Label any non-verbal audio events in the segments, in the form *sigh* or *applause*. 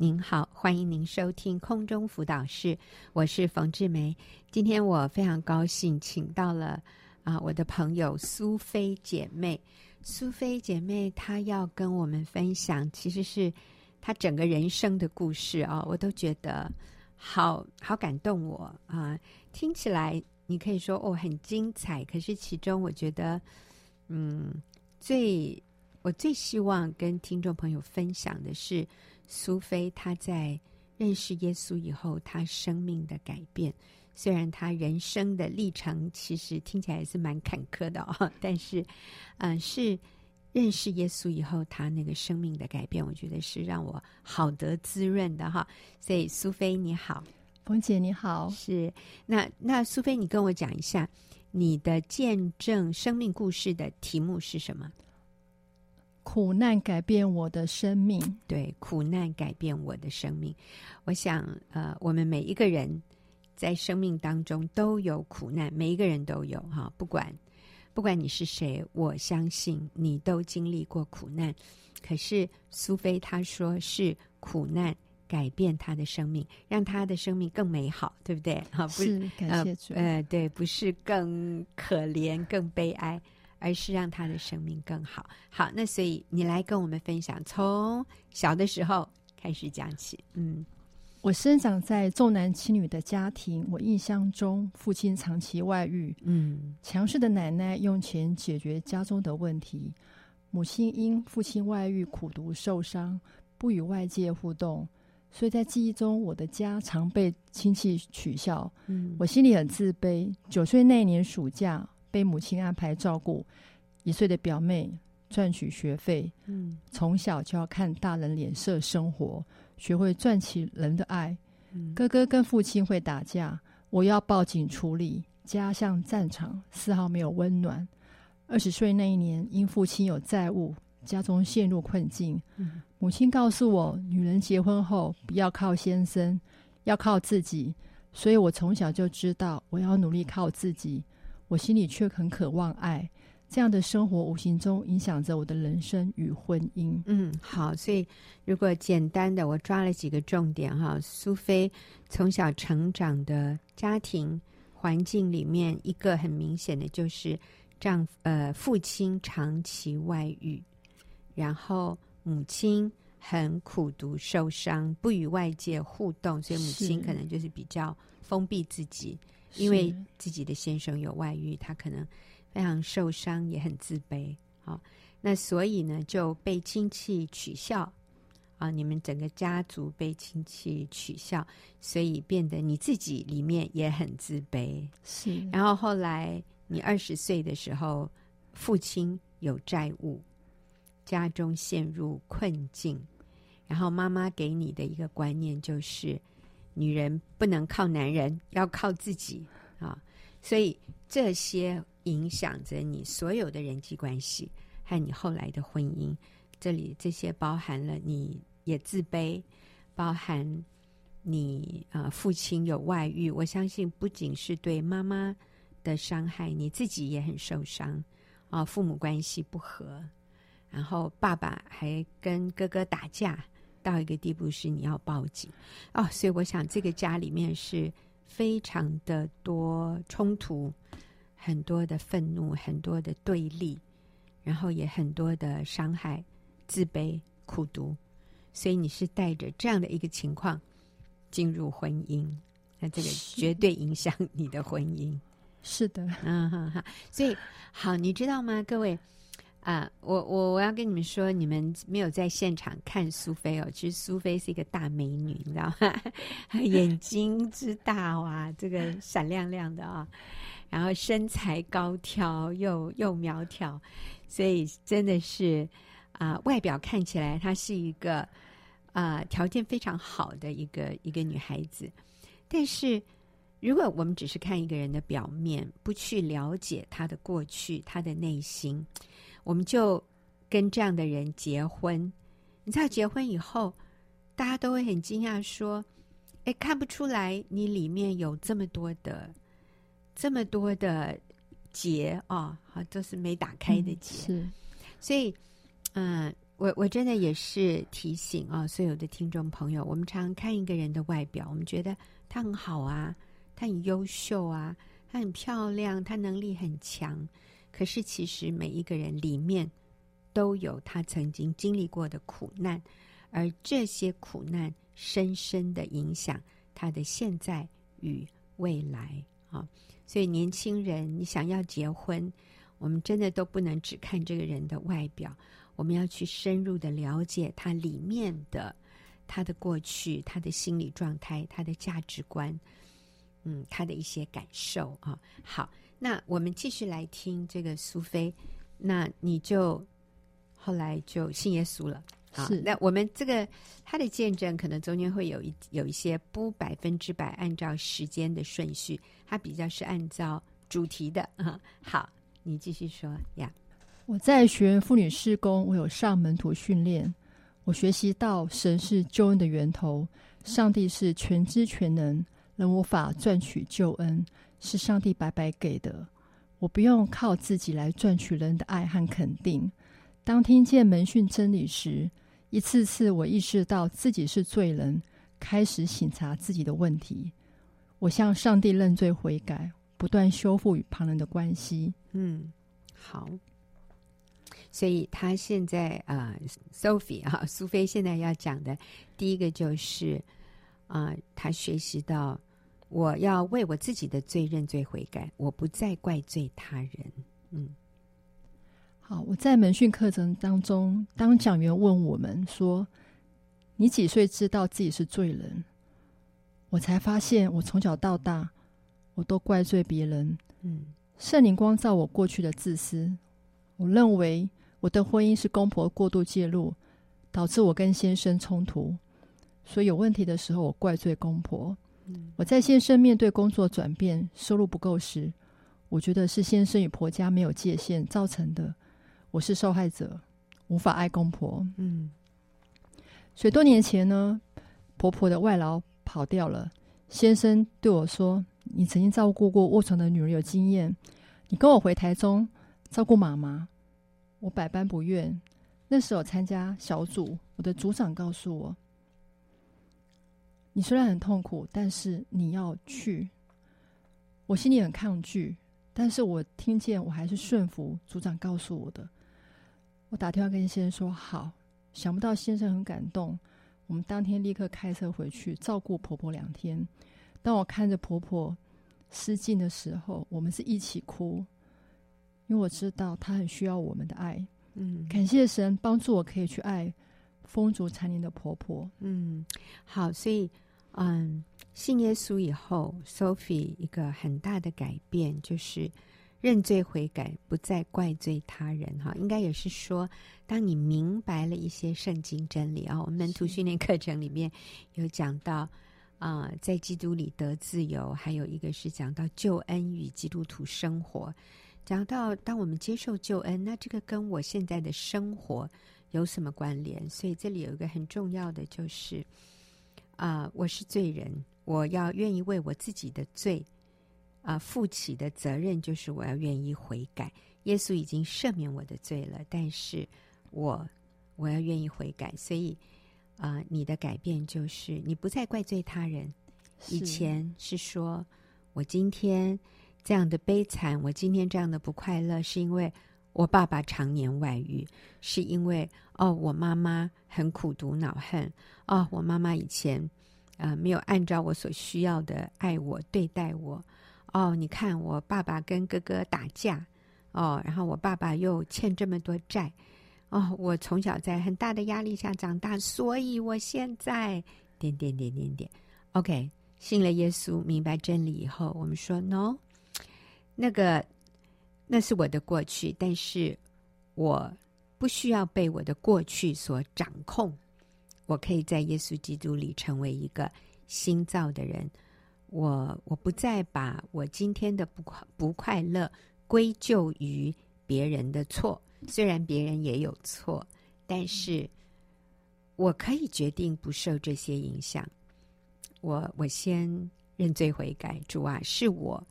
您好，欢迎您收听空中辅导室，我是冯志梅。今天我非常高兴，请到了啊我的朋友苏菲姐妹。苏菲姐妹她要跟我们分享，其实是她整个人生的故事啊，我都觉得好好感动我啊。听起来你可以说哦很精彩，可是其中我觉得，嗯，最我最希望跟听众朋友分享的是。苏菲她在认识耶稣以后，她生命的改变。虽然她人生的历程其实听起来也是蛮坎坷的哦，但是，嗯、呃，是认识耶稣以后，她那个生命的改变，我觉得是让我好得滋润的哈。所以，苏菲你好，冯姐你好，是那那苏菲，你跟我讲一下你的见证生命故事的题目是什么？苦难改变我的生命，对，苦难改变我的生命。我想，呃，我们每一个人在生命当中都有苦难，每一个人都有哈，不管不管你是谁，我相信你都经历过苦难。可是苏菲她说是苦难改变她的生命，让她的生命更美好，对不对？哈，不是，感谢主。呃，呃，对，不是更可怜、更悲哀。而是让他的生命更好。好，那所以你来跟我们分享，从小的时候开始讲起。嗯，我生长在重男轻女的家庭，我印象中父亲长期外遇，嗯，强势的奶奶用钱解决家中的问题，母亲因父亲外遇苦毒受伤，不与外界互动，所以在记忆中，我的家常被亲戚取笑。嗯，我心里很自卑。九岁那年暑假。被母亲安排照顾一岁的表妹，赚取学费。嗯，从小就要看大人脸色生活，学会赚取人的爱。嗯，哥哥跟父亲会打架，我要报警处理。家像战场，丝毫没有温暖。二十岁那一年，因父亲有债务，家中陷入困境。嗯，母亲告诉我，女人结婚后不要靠先生，要靠自己。所以我从小就知道，我要努力靠自己。我心里却很渴望爱，这样的生活无形中影响着我的人生与婚姻。嗯，好，所以如果简单的，我抓了几个重点哈。苏菲从小成长的家庭环境里面，一个很明显的就是丈夫呃父亲长期外遇，然后母亲很苦读受伤，不与外界互动，所以母亲可能就是比较封闭自己。因为自己的先生有外遇，他可能非常受伤，也很自卑。好，那所以呢，就被亲戚取笑啊，你们整个家族被亲戚取笑，所以变得你自己里面也很自卑。是。然后后来你二十岁的时候，父亲有债务，家中陷入困境，然后妈妈给你的一个观念就是。女人不能靠男人，要靠自己啊！所以这些影响着你所有的人际关系和你后来的婚姻。这里这些包含了你也自卑，包含你啊父亲有外遇。我相信不仅是对妈妈的伤害，你自己也很受伤啊！父母关系不和，然后爸爸还跟哥哥打架。到一个地步是你要报警。哦，所以我想这个家里面是非常的多冲突，很多的愤怒，很多的对立，然后也很多的伤害、自卑、苦毒，所以你是带着这样的一个情况进入婚姻，那这个绝对影响你的婚姻。是的，嗯哈哈，所以好，你知道吗，各位？啊，我我我要跟你们说，你们没有在现场看苏菲哦。其实苏菲是一个大美女，你知道吗？*laughs* 眼睛之大哇，这个闪亮亮的啊，然后身材高挑又又苗条，所以真的是啊，外表看起来她是一个啊条件非常好的一个一个女孩子。但是如果我们只是看一个人的表面，不去了解她的过去，她的内心。我们就跟这样的人结婚，你知道结婚以后，大家都会很惊讶，说：“哎，看不出来你里面有这么多的、这么多的结啊，好、哦，都是没打开的结。”嗯、是，所以，嗯、呃，我我真的也是提醒啊，所有的听众朋友，我们常看一个人的外表，我们觉得他很好啊，他很优秀啊，他很漂亮，他能力很强。可是其实每一个人里面都有他曾经经历过的苦难，而这些苦难深深的影响他的现在与未来啊。所以年轻人，你想要结婚，我们真的都不能只看这个人的外表。我们要去深入的了解他里面的他的过去、他的心理状态、他的价值观，嗯，他的一些感受啊。好，那我们继续来听这个苏菲，那你就后来就信耶稣了。是，那我们这个他的见证可能中间会有一有一些不百分之百按照时间的顺序，他比较是按照主题的啊。好，你继续说呀。我在学员妇女施工，我有上门徒训练。我学习到神是救恩的源头，上帝是全知全能，人无法赚取救恩，是上帝白白给的。我不用靠自己来赚取人的爱和肯定。当听见门训真理时，一次次我意识到自己是罪人，开始省察自己的问题。我向上帝认罪悔改，不断修复与旁人的关系。嗯，好。所以他现在啊、，Sophie 啊，苏菲现在要讲的第一个就是啊、他学习到我要为我自己的罪认罪悔改，我不再怪罪他人。嗯，好，我在门训课程当中，当讲员问我们说：“你几岁知道自己是罪人？”我才发现，我从小到大我都怪罪别人。嗯，圣灵光照我过去的自私，我认为。我的婚姻是公婆过度介入，导致我跟先生冲突，所以有问题的时候，我怪罪公婆。嗯。我在先生面对工作转变、收入不够时，我觉得是先生与婆家没有界限造成的，我是受害者，无法爱公婆。嗯。所以多年前呢，婆婆的外劳跑掉了，先生对我说：“你曾经照顾过卧床的女儿，有经验，你跟我回台中照顾妈妈。”我百般不愿。那时候参加小组，我的组长告诉我：“你虽然很痛苦，但是你要去。”我心里很抗拒，但是我听见，我还是顺服组长告诉我的。我打电话跟先生说：“好。”想不到先生很感动，我们当天立刻开车回去照顾婆婆两天。当我看着婆婆失禁的时候，我们是一起哭。因为我知道她很需要我们的爱，嗯，感谢神帮助我可以去爱风烛残年的婆婆，嗯，好，所以，嗯，信耶稣以后，Sophie 一个很大的改变就是认罪悔改，不再怪罪他人，哈，应该也是说，当你明白了一些圣经真理啊，我们门徒训练课程里面有讲到，啊、在基督里得自由，还有一个是讲到救恩与基督徒生活。讲到，当我们接受救恩，那这个跟我现在的生活有什么关联？所以这里有一个很重要的，就是啊、呃，我是罪人，我要愿意为我自己的罪啊、呃、负起的责任，就是我要愿意悔改。耶稣已经赦免我的罪了，但是我我要愿意悔改。所以啊、呃，你的改变就是你不再怪罪他人。以前是说我今天。这样的悲惨，我今天这样的不快乐，是因为我爸爸常年外遇，是因为哦，我妈妈很苦毒恼恨，哦，我妈妈以前呃没有按照我所需要的爱我对待我，哦，你看我爸爸跟哥哥打架，哦，然后我爸爸又欠这么多债，哦，我从小在很大的压力下长大，所以我现在点点点点点，OK，信了耶稣，明白真理以后，我们说 no。那个，那是我的过去，但是我不需要被我的过去所掌控。我可以在耶稣基督里成为一个新造的人。我我不再把我今天的不快不快乐归咎于别人的错，虽然别人也有错，但是我可以决定不受这些影响。我我先认罪悔改，主啊，是我。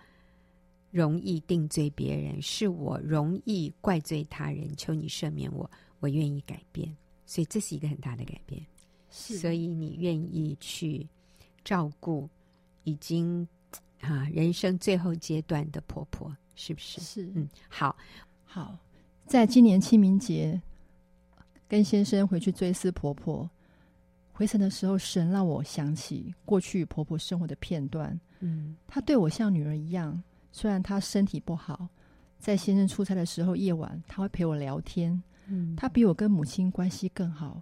容易定罪别人，是我容易怪罪他人。求你赦免我，我愿意改变。所以这是一个很大的改变。是，所以你愿意去照顾已经啊人生最后阶段的婆婆，是不是？是，嗯，好，好，在今年清明节跟先生回去追思婆婆，回程的时候，神让我想起过去婆婆生活的片段。嗯，她对我像女儿一样，虽然他身体不好，在先生出差的时候，夜晚他会陪我聊天。嗯，他比我跟母亲关系更好。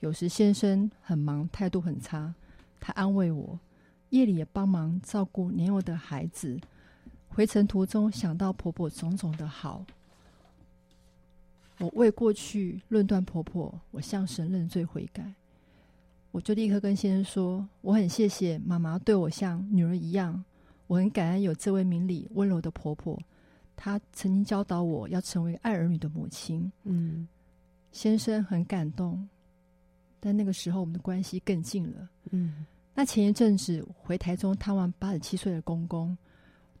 有时先生很忙，态度很差，他安慰我，夜里也帮忙照顾年幼的孩子。回程途中想到婆婆种种的好，我为过去论断婆婆，我向神认罪悔改。我就立刻跟先生说，我很谢谢妈妈对我像女儿一样，我很感恩有这位明理温柔的婆婆，她曾经教导我要成为爱儿女的母亲。嗯，先生很感动。但那个时候，我们的关系更近了。嗯，那前一阵子回台中探望八十七岁的公公，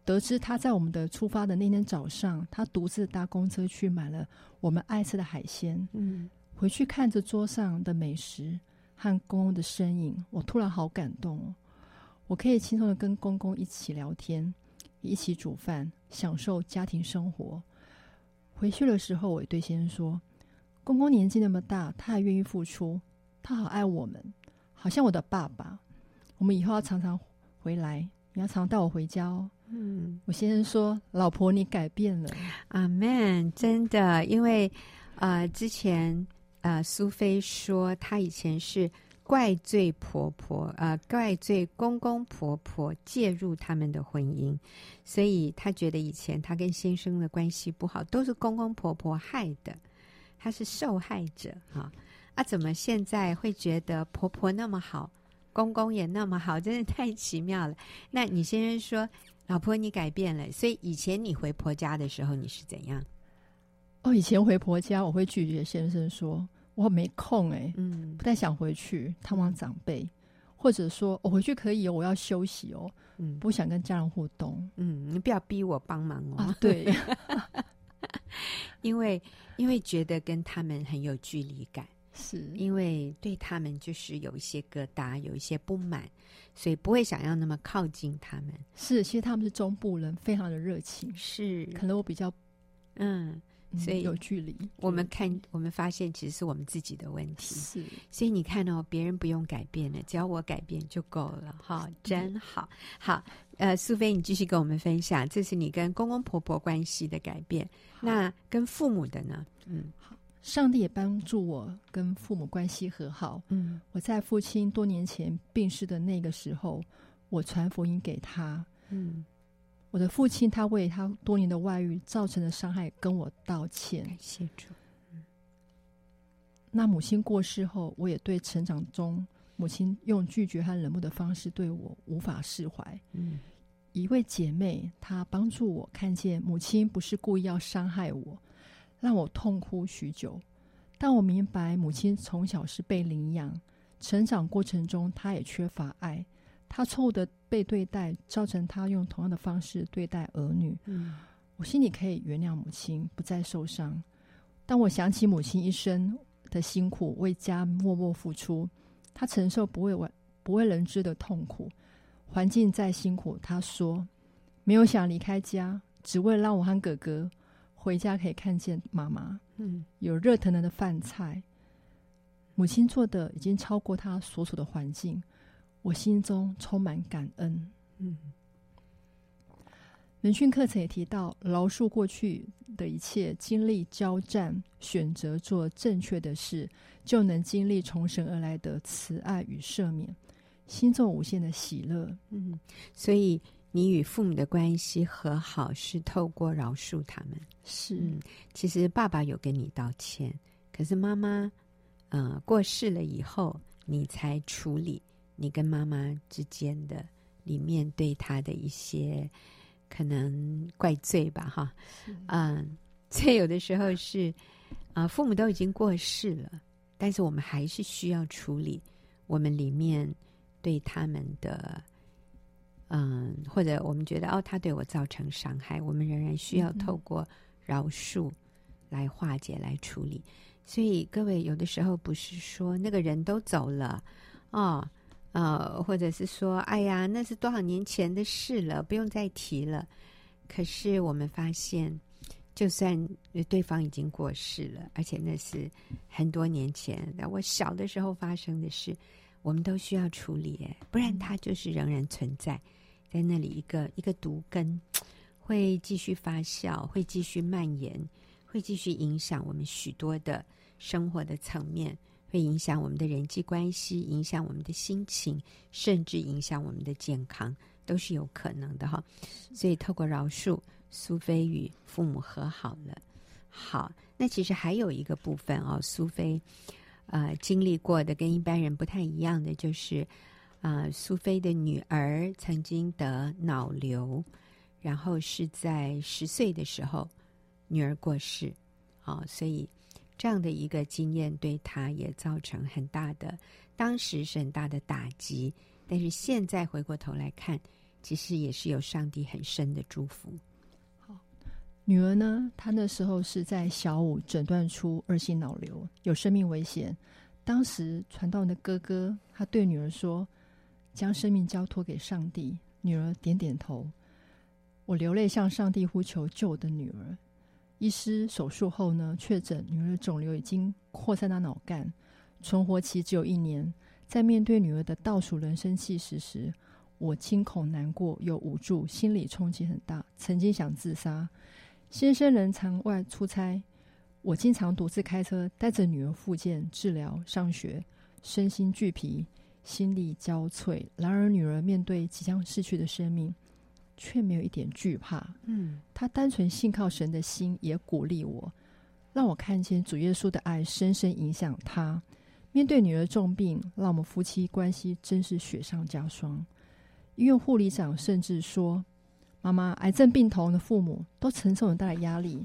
得知他在我们的出发的那天早上，他独自搭公车去买了我们爱吃的海鲜。嗯，回去看着桌上的美食和公公的身影，我突然好感动哦。我可以轻松的跟公公一起聊天，一起煮饭，享受家庭生活。回去的时候，我也对先生说：“公公年纪那么大，他还愿意付出。”他好爱我们，好像我的爸爸。我们以后要常常回来，你要常带我回家哦。嗯，我先生说：“老婆，你改变了。”阿门，真的，因为呃，之前呃，苏菲说她以前是怪罪婆婆，呃，怪罪公公婆婆介入他们的婚姻，所以她觉得以前她跟先生的关系不好，都是公公婆婆害的，她是受害者哈。啊，怎么现在会觉得婆婆那么好，公公也那么好，真是太奇妙了。那你先生说，老婆你改变了，所以以前你回婆家的时候你是怎样？哦，以前回婆家我会拒绝先生说，我没空哎、欸，嗯，不太想回去探望长辈，或者说我回去可以哦，我要休息哦，嗯，不想跟家人互动，嗯，你不要逼我帮忙哦，啊、对，*laughs* 因为因为觉得跟他们很有距离感。是。因为对他们就是有一些疙瘩，有一些不满，所以不会想要那么靠近他们。是，其实他们是中部人，非常的热情。是，可能我比较，嗯，所以有距离。我们看，我们发现其实是我们自己的问题。是，所以你看哦，别人不用改变了，只要我改变就够了。哈，真好。好，呃，苏菲，你继续跟我们分享，这是你跟公公婆婆关系的改变。那跟父母的呢？嗯，好。上帝也帮助我跟父母关系和好。嗯，我在父亲多年前病逝的那个时候，我传福音给他。嗯，我的父亲他为他多年的外遇造成的伤害跟我道歉。感谢主。嗯，那母亲过世后，我也对成长中母亲用拒绝和冷漠的方式对我无法释怀。嗯，一位姐妹她帮助我看见母亲不是故意要伤害我。让我痛哭许久，但我明白母亲从小是被领养，成长过程中她也缺乏爱，她错误的被对待，造成他用同样的方式对待儿女。嗯，我心里可以原谅母亲，不再受伤。当我想起母亲一生的辛苦，为家默默付出，她承受不为完不为人知的痛苦，环境再辛苦，她说没有想离开家，只为让我和哥哥。回家可以看见妈妈，嗯，有热腾腾的饭菜。母亲做的已经超过她所处的环境，我心中充满感恩。嗯，门训课程也提到，饶恕过去的一切，经历交战，选择做正确的事，就能经历从神而来的慈爱与赦免，心中无限的喜乐。嗯，所以。你与父母的关系和好是透过饶恕他们。是，嗯，其实爸爸有跟你道歉，可是妈妈，呃，过世了以后，你才处理你跟妈妈之间的里面对他的一些可能怪罪吧，哈，*laughs* 嗯，*laughs* 所以有的时候是啊，呃，父母都已经过世了，但是我们还是需要处理我们里面对他们的。嗯，或者我们觉得哦，他对我造成伤害，我们仍然需要透过饶恕来化解、来处理。所以各位有的时候不是说那个人都走了哦，呃，或者是说，哎呀，那是多少年前的事了，不用再提了。可是我们发现，就算对方已经过世了，而且那是很多年前，我小的时候发生的事，我们都需要处理，不然它就是仍然存在在那里，一个一个毒根会继续发酵，会继续蔓延，会继续影响我们许多的生活的层面，会影响我们的人际关系，影响我们的心情，甚至影响我们的健康。都是有可能的哈，所以透过饶恕，苏菲与父母和好了。好，那其实还有一个部分哦，苏菲呃经历过的跟一般人不太一样的，就是啊、呃，苏菲的女儿曾经得脑瘤，然后是在十岁的时候女儿过世，啊、哦，所以这样的一个经验对他也造成很大的，当时是很大的打击。但是现在回过头来看，其实也是有上帝很深的祝福。好，女儿呢，她那时候是在小五诊断出二型脑瘤，有生命危险。当时传道的哥哥，他对女儿说：“将生命交托给上帝。”女儿点点头。我流泪向上帝呼求救我的女儿。医师手术后呢，确诊女儿的肿瘤已经扩散到脑干，存活期只有一年。在面对女儿的倒数人生气时时，我惊恐难过又无助，心理冲击很大，曾经想自杀。先生人常外出差，我经常独自开车带着女儿复健治疗、上学，身心俱疲，心力交瘁。然而，女儿面对即将逝去的生命，却没有一点惧怕。嗯，他单纯信靠神的心也鼓励我，让我看见主耶稣的爱深深影响他。面对女儿重病，让我们夫妻关系真是雪上加霜。医院护理长甚至说：“妈妈，癌症病童的父母都承受很大的压力。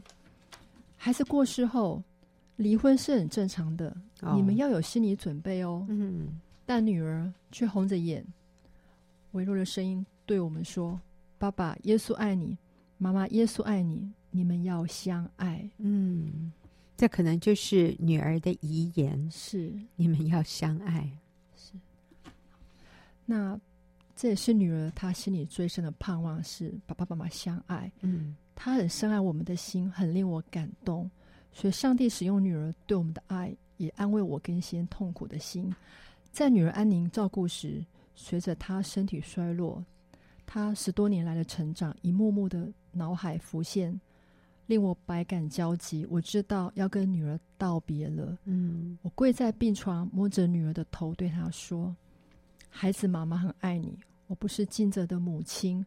孩子过世后，离婚是很正常的，哦、你们要有心理准备哦。”嗯，但女儿却红着眼，微弱的声音对我们说：“爸爸，耶稣爱你；妈妈，耶稣爱你。你们要相爱。”嗯。这可能就是女儿的遗言，是你们要相爱。是，那这也是女儿她心里最深的盼望，是爸爸妈妈相爱。嗯，她很深爱我们的心，很令我感动。所以，上帝使用女儿对我们的爱，也安慰我跟先痛苦的心。在女儿安宁照顾时，随着她身体衰落，她十多年来的成长，一幕幕的脑海浮现。令我百感交集。我知道要跟女儿道别了。嗯，我跪在病床，摸着女儿的头，对她说：“孩子，妈妈很爱你。我不是尽责的母亲，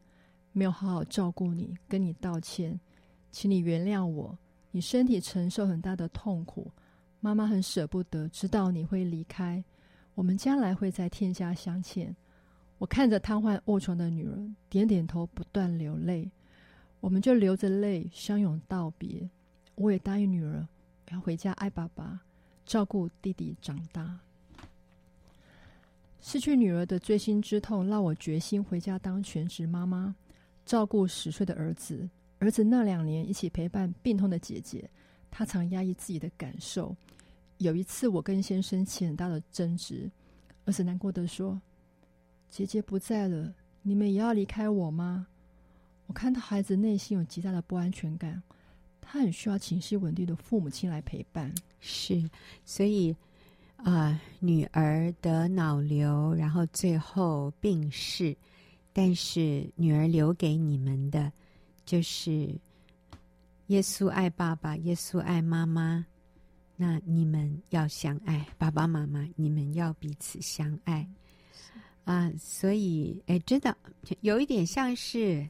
没有好好照顾你，跟你道歉，请你原谅我。你身体承受很大的痛苦，妈妈很舍不得，知道你会离开。我们将来会在天下相见。”我看着瘫痪卧床的女儿，点点头，不断流泪。我们就流着泪相拥道别。我也答应女儿要回家爱爸爸，照顾弟弟长大。失去女儿的锥心之痛，让我决心回家当全职妈妈，照顾十岁的儿子。儿子那两年一起陪伴病痛的姐姐，他常压抑自己的感受。有一次，我跟先生起很大的争执，儿子难过的说：“姐姐不在了，你们也要离开我吗？”我看到孩子内心有极大的不安全感，他很需要情绪稳定的父母亲来陪伴。是，所以啊、女儿得脑瘤，然后最后病逝，但是女儿留给你们的，就是耶稣爱爸爸，耶稣爱妈妈。那你们要相爱，爸爸妈妈，你们要彼此相爱啊、呃！所以，哎，真的有一点像是。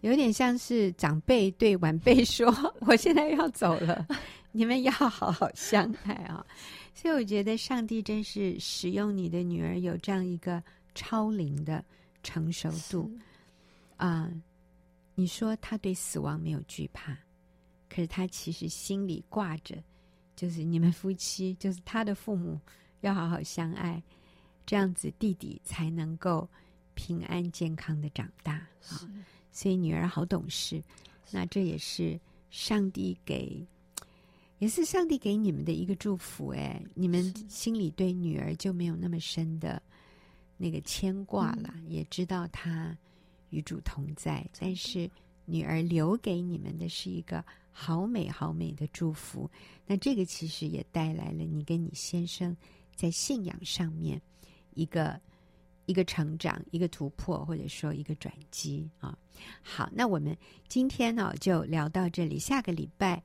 有点像是长辈对晚辈 *laughs* 说：“我现在要走了，*laughs* 你们要好好相爱啊！”所以我觉得上帝真是使用你的女儿有这样一个超龄的成熟度啊、呃！你说他对死亡没有惧怕，可是他其实心里挂着，就是你们夫妻，就是他的父母要好好相爱，这样子弟弟才能够平安健康的长大啊！所以女儿好懂事，那这也是上帝给也是上帝给你们的一个祝福。哎，你们心里对女儿就没有那么深的那个牵挂了，嗯、也知道她与主同在。但是女儿留给你们的是一个好美好美的祝福。那这个其实也带来了你跟你先生在信仰上面一个。一个成长，一个突破，或者说一个转机啊！好，那我们今天呢就聊到这里。下个礼拜，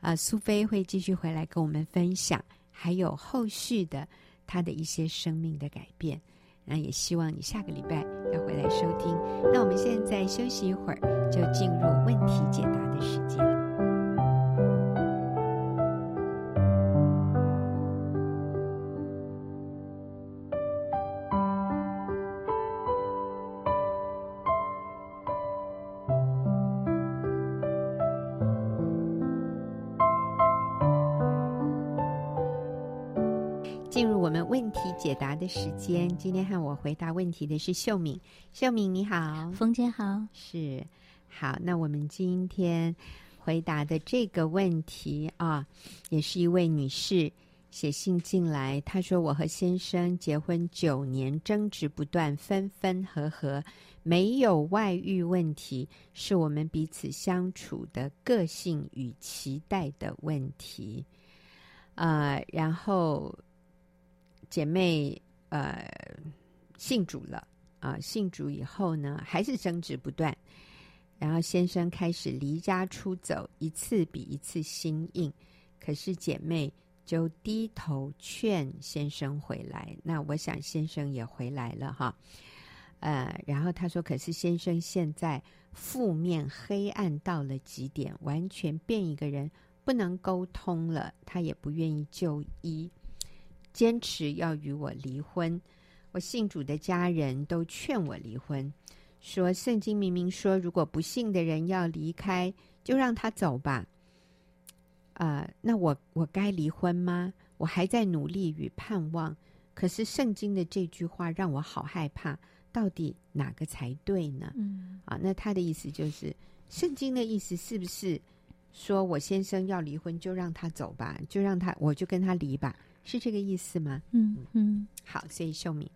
啊、呃，苏菲会继续回来跟我们分享，还有后续的她的一些生命的改变。那也希望你下个礼拜要回来收听。那我们现在休息一会儿，就进入问题解答的时间。间，今天和我回答问题的是秀敏。秀敏你好，冯姐好，是好。那我们今天回答的这个问题啊，也是一位女士写信进来，她说：“我和先生结婚九年，争执不断，分分合合，没有外遇问题，是我们彼此相处的个性与期待的问题。”呃，然后。姐妹，呃，信主了啊，信主以后呢，还是争执不断。然后先生开始离家出走，一次比一次心硬。可是姐妹就低头劝先生回来。那我想先生也回来了哈。呃，然后他说：“可是先生现在负面黑暗到了极点，完全变一个人，不能沟通了。他也不愿意就医。”坚持要与我离婚，我信主的家人都劝我离婚，说圣经明明说，如果不信的人要离开，就让他走吧。啊、呃，那我我该离婚吗？我还在努力与盼望，可是圣经的这句话让我好害怕，到底哪个才对呢？嗯，啊，那他的意思就是，圣经的意思是不是说我先生要离婚，就让他走吧，就让他，我就跟他离吧？是这个意思吗？嗯嗯，好，所以秀敏，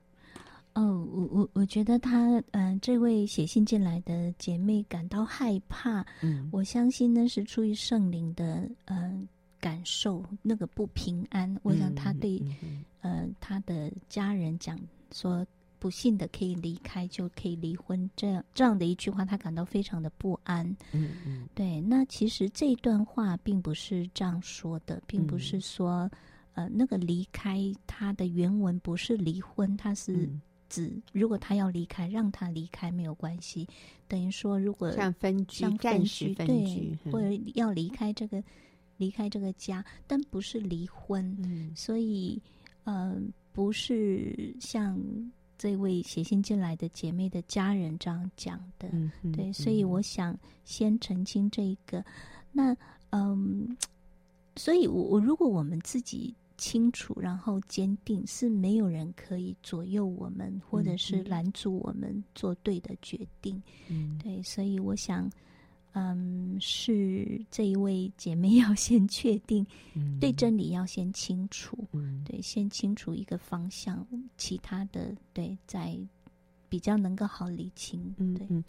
哦，我我我觉得他，嗯、呃，这位写信进来的姐妹感到害怕，嗯，我相信呢是出于圣灵的，呃，感受那个不平安。我想她对，嗯嗯嗯、呃，她的家人讲说，不幸的可以离开，就可以离婚，这样这样的一句话，他感到非常的不安。嗯嗯，对，那其实这段话并不是这样说的，并不是说。呃，那个离开他的原文不是离婚，他是指如果他要离开，让他离开没有关系。等于说，如果像分居、暂时分居，对，或者要离开这个离开这个家，但不是离婚。嗯，所以，嗯、呃，不是像这位写信进来的姐妹的家人这样讲的。嗯，对，所以我想先澄清这一个。那，嗯，所以我我如果我们自己。清楚，然后坚定，是没有人可以左右我们，或者是拦阻我们做对的决定。嗯，对，所以我想，嗯，是这一位姐妹要先确定，嗯，对真理要先清楚，嗯，对，先清楚一个方向，其他的对，在比较能够好理清。对，嗯，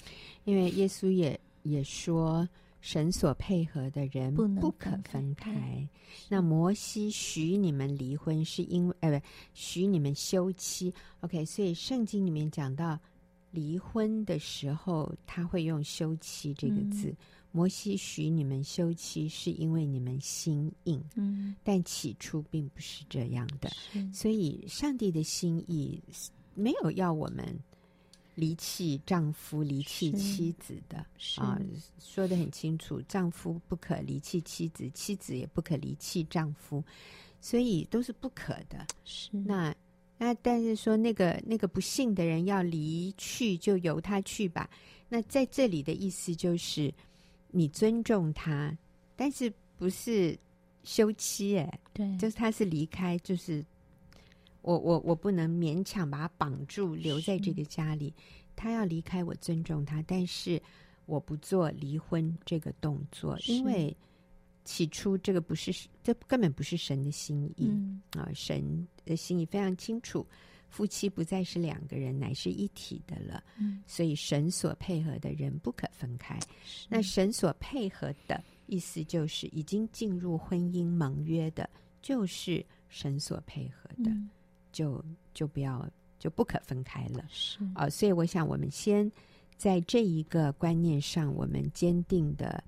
因为耶稣也也说。神所配合的人不能不可分开。那摩西许你们离婚，是因为呃不许你们休妻。OK，所以圣经里面讲到离婚的时候，他会用休妻这个字。嗯、摩西许你们休妻，是因为你们心硬。嗯，但起初并不是这样的。所以上帝的心意没有要我们。离弃丈夫、离弃妻子的啊，说得很清楚，丈夫不可离弃妻子，妻子也不可离弃丈夫，所以都是不可的。是那那，但是说那个那个不幸的人要离去，就由他去吧。那在这里的意思就是，你尊重他，但是不是休妻？哎，对，就是他是离开，就是。我我我不能勉强把他绑住留在这个家里，他要离开，我尊重他，但是我不做离婚这个动作，因为起初这个不是，这根本不是神的心意、嗯、啊！神的心意非常清楚，夫妻不再是两个人，乃是一体的了。嗯、所以神所配合的人不可分开。那神所配合的意思就是，已经进入婚姻盟约的，就是神所配合的，嗯、就就不要就不可分开了。是啊，所以我想，我们先在这一个观念上，我们坚定的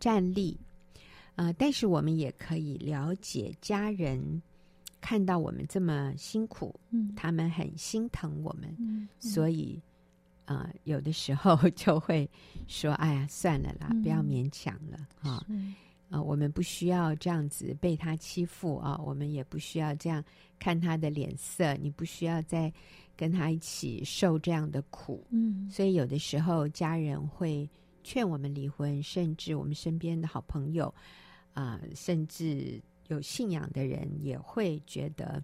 站立。呃，但是我们也可以了解家人看到我们这么辛苦，嗯，他们很心疼我们，嗯，所以呃，有的时候 *laughs* 就会说：“哎呀，算了啦，嗯，不要勉强了啊。”呃，我们不需要这样子被他欺负啊，我们也不需要这样看他的脸色，你不需要再跟他一起受这样的苦，嗯，所以有的时候家人会劝我们离婚，甚至我们身边的好朋友。啊、呃，甚至有信仰的人也会觉得，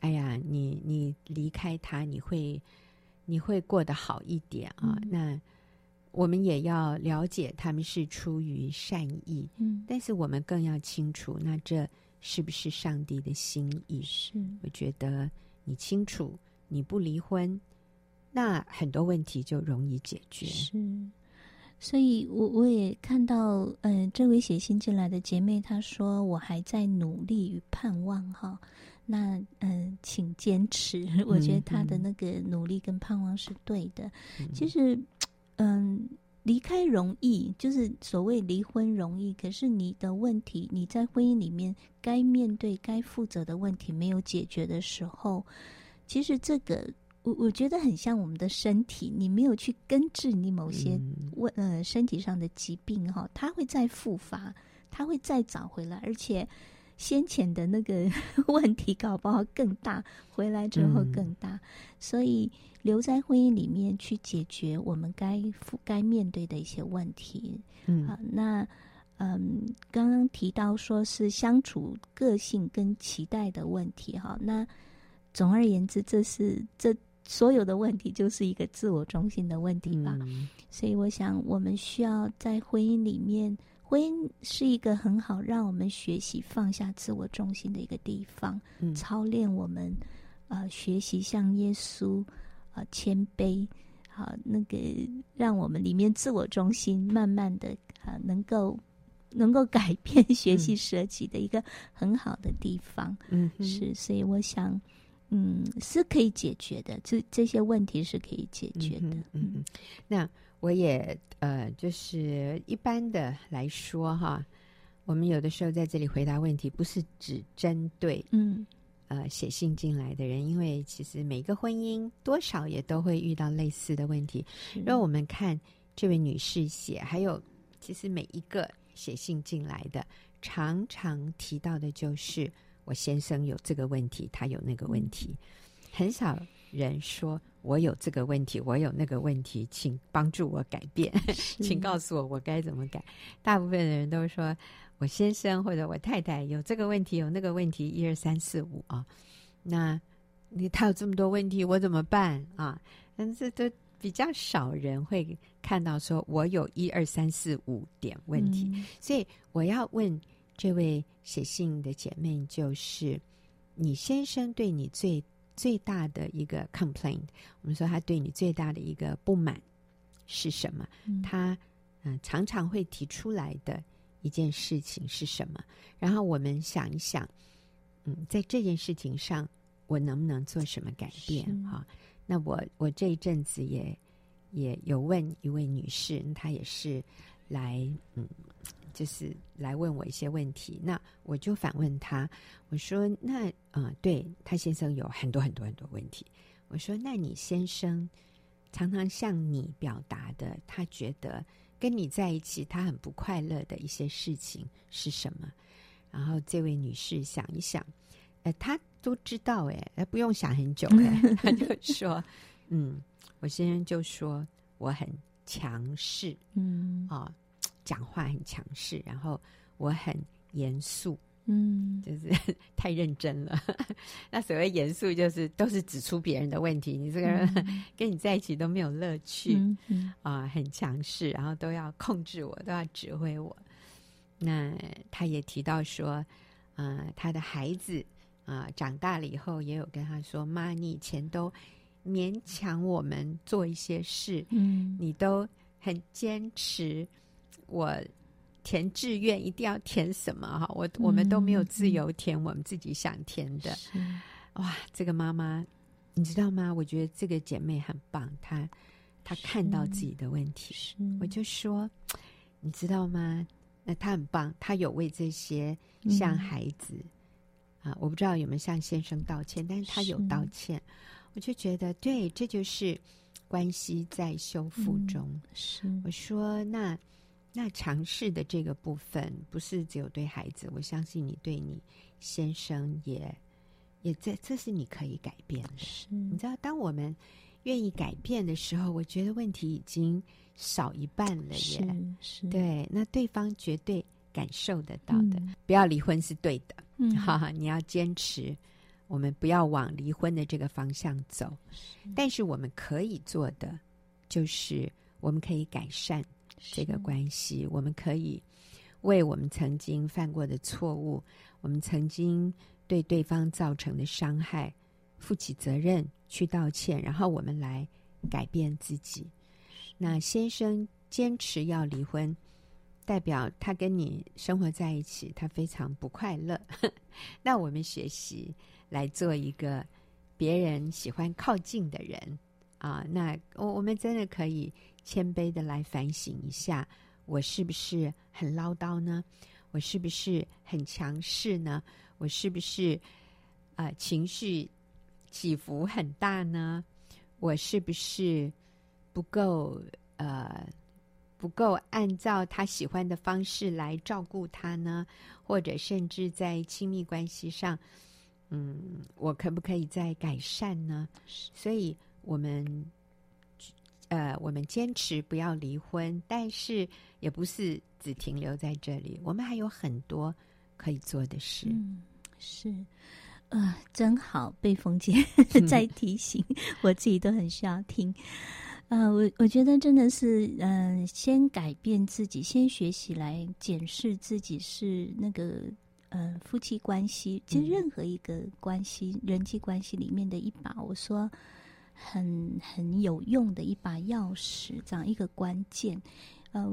哎呀，你你离开他，你会你会过得好一点啊。嗯、那我们也要了解他们是出于善意，嗯，但是我们更要清楚，那这是不是上帝的心意？是，我觉得你清楚，你不离婚，那很多问题就容易解决。是。所以我，我我也看到，嗯、呃，这位写信进来的姐妹她说，我还在努力与盼望，哈，那，嗯、呃，请坚持。*laughs* 我觉得她的那个努力跟盼望是对的。嗯、其实，嗯、呃，离开容易，就是所谓离婚容易，可是你的问题，你在婚姻里面该面对、该负责的问题没有解决的时候，其实这个。我我觉得很像我们的身体，你没有去根治你某些问呃身体上的疾病哈，它会再复发，它会再找回来，而且先前的那个 *laughs* 问题搞不好更大，回来之后更大，嗯、所以留在婚姻里面去解决我们该负该面对的一些问题。嗯，好，那嗯，刚刚提到说是相处个性跟期待的问题哈，那总而言之，这是这。所有的问题就是一个自我中心的问题吧，嗯、所以我想我们需要在婚姻里面，婚姻是一个很好让我们学习放下自我中心的一个地方，嗯、操练我们呃学习像耶稣啊、呃、谦卑好、呃、那个让我们里面自我中心慢慢的啊、呃、能够能够改变学习舍己的一个很好的地方，嗯哼，是，所以我想。嗯，是可以解决的，这这些问题是可以解决的。嗯，嗯，嗯，那我也呃，就是一般的来说哈，我们有的时候在这里回答问题，不是只针对嗯呃写信进来的人，因为其实每个婚姻多少也都会遇到类似的问题。是让我们看这位女士写，还有其实每一个写信进来的，常常提到的就是。我先生有这个问题，他有那个问题，很少人说我有这个问题，我有那个问题，请帮助我改变，请告诉我我该怎么改。大部分的人都说我先生或者我太太有这个问题，有那个问题，一二三四五啊。那你他有这么多问题，我怎么办啊？但是都比较少人会看到说我有一二三四五点问题，嗯、所以我要问。这位写信的姐妹，就是你先生对你最最大的一个 complaint，我们说他对你最大的一个不满是什么？嗯、他嗯、呃、常常会提出来的一件事情是什么？然后我们想一想，嗯，在这件事情上，我能不能做什么改变？哈那我我这一阵子也也有问一位女士，她也是来嗯。就是来问我一些问题，那我就反问他，我说：“那啊、呃，对他先生有很多很多很多问题。”我说：“那你先生常常向你表达的，他觉得跟你在一起他很不快乐的一些事情是什么？”然后这位女士想一想，呃，她都知道，哎，不用想很久，哎，*laughs* 她就说：“嗯，我先生就说我很强势，嗯啊。哦”讲话很强势，然后我很严肃，嗯，就是 *laughs* 太认真了。*laughs* 那所谓严肃，就是都是指出别人的问题。你这个人、嗯、*laughs* 跟你在一起都没有乐趣，啊、嗯嗯呃，很强势，然后都要控制我，都要指挥我。那他也提到说，呃，他的孩子啊、呃、长大了以后，也有跟他说：“妈，你以前都勉强我们做一些事，嗯，你都很坚持，我填志愿一定要填什么哈，我我们都没有自由填我们自己想填的。嗯”哇，这个妈妈，你知道吗？我觉得这个姐妹很棒，她她看到自己的问题，我就说，你知道吗？那她很棒，她有为这些向孩子、嗯、啊，我不知道有没有向先生道歉，但是她有道歉，我就觉得对，这就是关系在修复中。嗯、是，我说那那尝试的这个部分，不是只有对孩子，我相信你对你先生也。也这，这是你可以改变的。是，你知道，当我们愿意改变的时候，我觉得问题已经少一半了耶。是，是对，那对方绝对感受得到的。嗯、不要离婚是对的，嗯，哈哈，你要坚持，我们不要往离婚的这个方向走。是，但是我们可以做的，就是我们可以改善这个关系，我们可以为我们曾经犯过的错误，我们曾经。对对方造成的伤害，负起责任去道歉，然后我们来改变自己。那先生坚持要离婚，代表他跟你生活在一起，他非常不快乐。*laughs* 那我们学习来做一个别人喜欢靠近的人啊。那我我们真的可以谦卑的来反省一下，我是不是很唠叨呢？我是不是很强势呢？我是不是啊、呃、情绪起伏很大呢？我是不是不够呃不够按照他喜欢的方式来照顾他呢？或者甚至在亲密关系上，嗯，我可不可以再改善呢？所以我们呃我们坚持不要离婚，但是也不是只停留在这里，我们还有很多可以做的事。嗯是，呃，真好，被冯姐 *laughs* 再提醒，我自己都很需要听。呃，我我觉得真的是，嗯、呃，先改变自己，先学习来检视自己是那个，呃，夫妻关系，其实任何一个关系、嗯、人际关系里面的一把，我说很很有用的一把钥匙，这样一个关键。呃，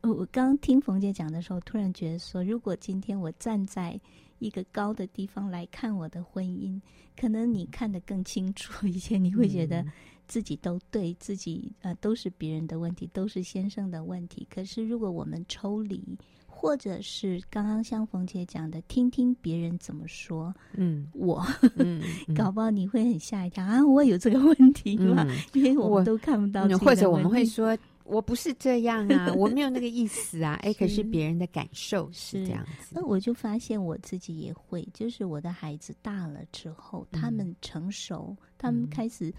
我我刚刚听冯姐讲的时候，突然觉得说，如果今天我站在一个高的地方来看我的婚姻，可能你看得更清楚一些。你会觉得自己都对自己，呃，都是别人的问题，都是先生的问题。可是如果我们抽离，或者是刚刚像冯姐讲的，听听别人怎么说，嗯，我，嗯，*laughs* 搞不好你会很吓一跳啊！我有这个问题吗？嗯，*laughs* 因为我们都看不到，或者我们会说。我不是这样啊，*laughs* 我没有那个意思啊。哎，可是别人的感受是这样子。那我就发现我自己也会，就是我的孩子大了之后，嗯、他们成熟，他们开始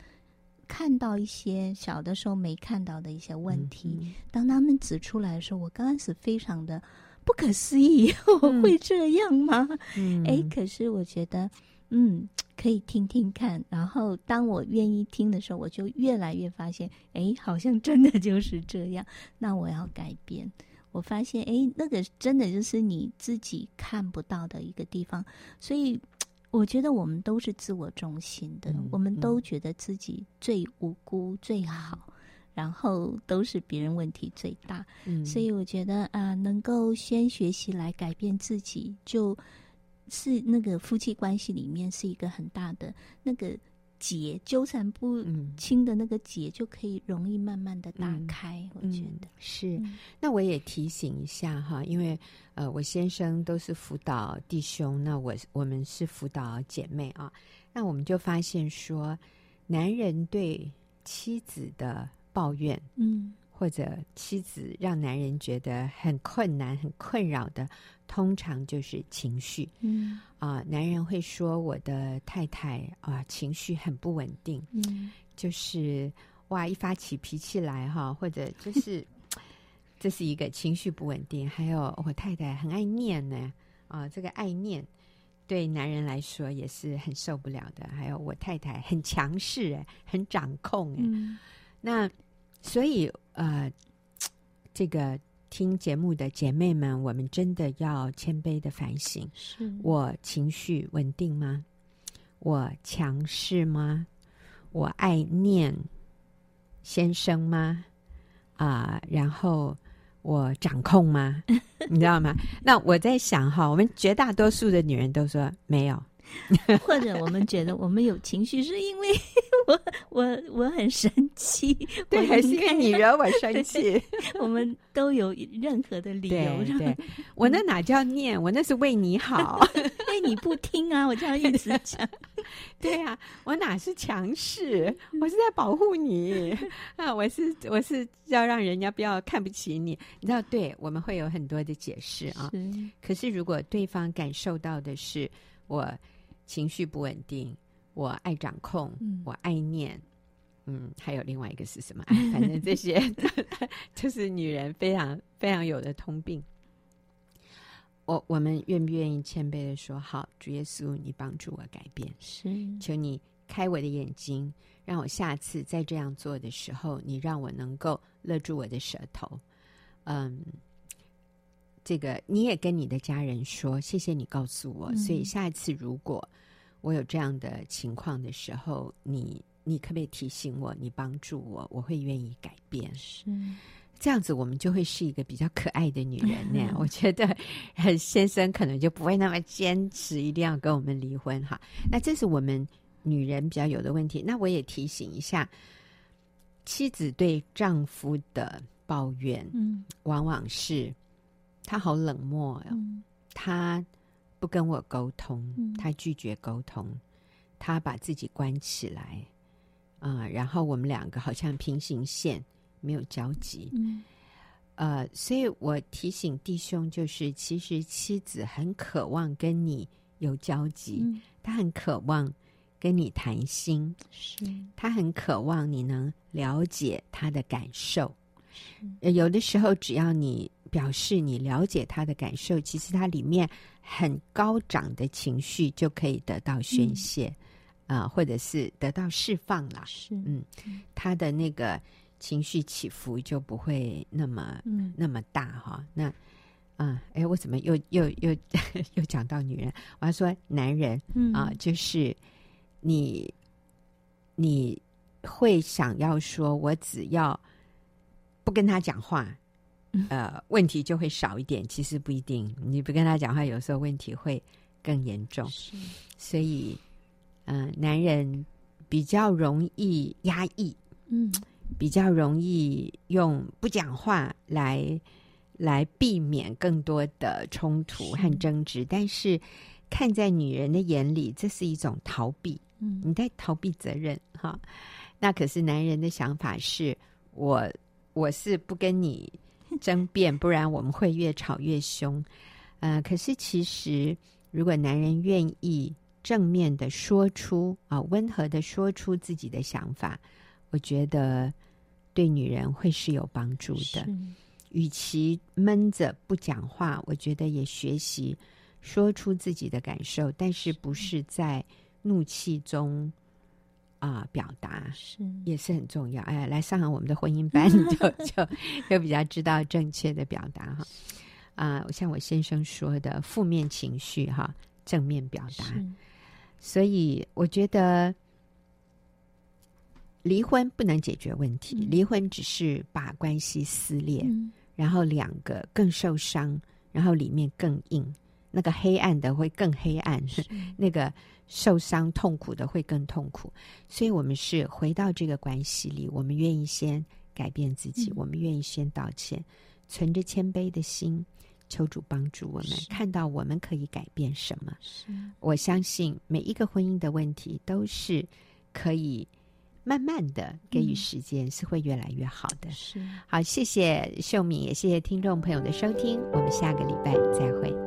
看到一些小的时候没看到的一些问题。嗯、当他们指出来的时候，我刚开始非常的不可思议，我 *laughs* 会这样吗？嗯，哎，可是我觉得。嗯，可以听听看。然后，当我愿意听的时候，我就越来越发现，哎，好像真的就是这样。*laughs* 那我要改变。我发现，哎，那个真的就是你自己看不到的一个地方。所以，我觉得我们都是自我中心的，嗯、我们都觉得自己最无辜、最好，然后都是别人问题最大。嗯、所以，我觉得啊、呃，能够先学习来改变自己，就是那个夫妻关系里面是一个很大的那个结，纠缠不清的那个结，就可以容易慢慢的打开。嗯、我觉得、嗯、是。那我也提醒一下哈，因为呃，我先生都是辅导弟兄，那我我们是辅导姐妹啊。那我们就发现说，男人对妻子的抱怨，嗯。或者妻子让男人觉得很困难、很困扰的，通常就是情绪。嗯啊、呃，男人会说：“我的太太啊、呃，情绪很不稳定。”嗯，就是哇，一发起脾气来哈，或者就是 *laughs* 这是一个情绪不稳定。还有我太太很爱念呢，啊、呃，这个爱念对男人来说也是很受不了的。还有我太太很强势，哎，很掌控，哎，嗯、那。所以，呃，这个听节目的姐妹们，我们真的要谦卑的反省：是我情绪稳定吗？我强势吗？我爱念先生吗？啊、呃，然后我掌控吗？*laughs* 你知道吗？那我在想哈，我们绝大多数的女人都说没有。*laughs* 或者我们觉得我们有情绪，是因为我我我很生气，*laughs* 对，还是因为你惹我生气？我们都有任何的理由。对，对 *laughs* 我那哪叫念？我那是为你好，因为你不听啊！我这样一直讲，对啊，我哪是强势？我是在保护你啊！我是我是要让人家不要看不起你，你知道？对，我们会有很多的解释啊。是可是如果对方感受到的是我。情绪不稳定，我爱掌控，嗯、我爱念，嗯，还有另外一个是什么？哎、反正这些 *laughs* *laughs* 就是女人非常非常有的通病。我我们愿不愿意谦卑的说：“好，主耶稣，你帮助我改变，是求你开我的眼睛，让我下次再这样做的时候，你让我能够勒住我的舌头。”嗯。这个你也跟你的家人说，谢谢你告诉我。嗯、所以下一次如果我有这样的情况的时候，你你可不可以提醒我？你帮助我，我会愿意改变。是这样子，我们就会是一个比较可爱的女人那样。嗯、我觉得先生可能就不会那么坚持，一定要跟我们离婚哈。那这是我们女人比较有的问题。那我也提醒一下，妻子对丈夫的抱怨，嗯，往往是。他好冷漠哟、嗯，他不跟我沟通，嗯、他拒绝沟通，他把自己关起来，啊、呃，然后我们两个好像平行线没有交集，嗯、呃，所以我提醒弟兄，就是其实妻子很渴望跟你有交集，嗯、他很渴望跟你谈心，是，他很渴望你能了解他的感受，有的时候只要你。表示你了解他的感受，其实他里面很高涨的情绪就可以得到宣泄，啊、嗯呃，或者是得到释放了。是，嗯，他的那个情绪起伏就不会那么、嗯、那么大哈。那，啊、呃，哎，我怎么又又又 *laughs* 又讲到女人？我要说男人啊、呃，就是你你会想要说，我只要不跟他讲话。呃，问题就会少一点。其实不一定，你不跟他讲话，有时候问题会更严重。是，所以，嗯、呃，男人比较容易压抑，嗯，比较容易用不讲话来来避免更多的冲突和争执。但是，看在女人的眼里，这是一种逃避，嗯，你在逃避责任哈。那可是男人的想法是，我我是不跟你。争辩，不然我们会越吵越凶。呃，可是其实，如果男人愿意正面的说出啊，温和的说出自己的想法，我觉得对女人会是有帮助的。与其闷着不讲话，我觉得也学习说出自己的感受，但是不是在怒气中。啊、呃，表达是也是很重要。哎，来上我们的婚姻班，*laughs* 就就就比较知道正确的表达哈。啊、呃，像我先生说的，负面情绪哈，正面表达。所以我觉得离婚不能解决问题，嗯、离婚只是把关系撕裂，嗯、然后两个更受伤，然后里面更硬，那个黑暗的会更黑暗，*laughs* 那个。受伤痛苦的会更痛苦，所以我们是回到这个关系里，我们愿意先改变自己，嗯、我们愿意先道歉，存着谦卑的心，求主帮助我们，看到我们可以改变什么。我相信每一个婚姻的问题都是可以慢慢的给予时间，是会越来越好的。是，好，谢谢秀敏，也谢谢听众朋友的收听，我们下个礼拜再会。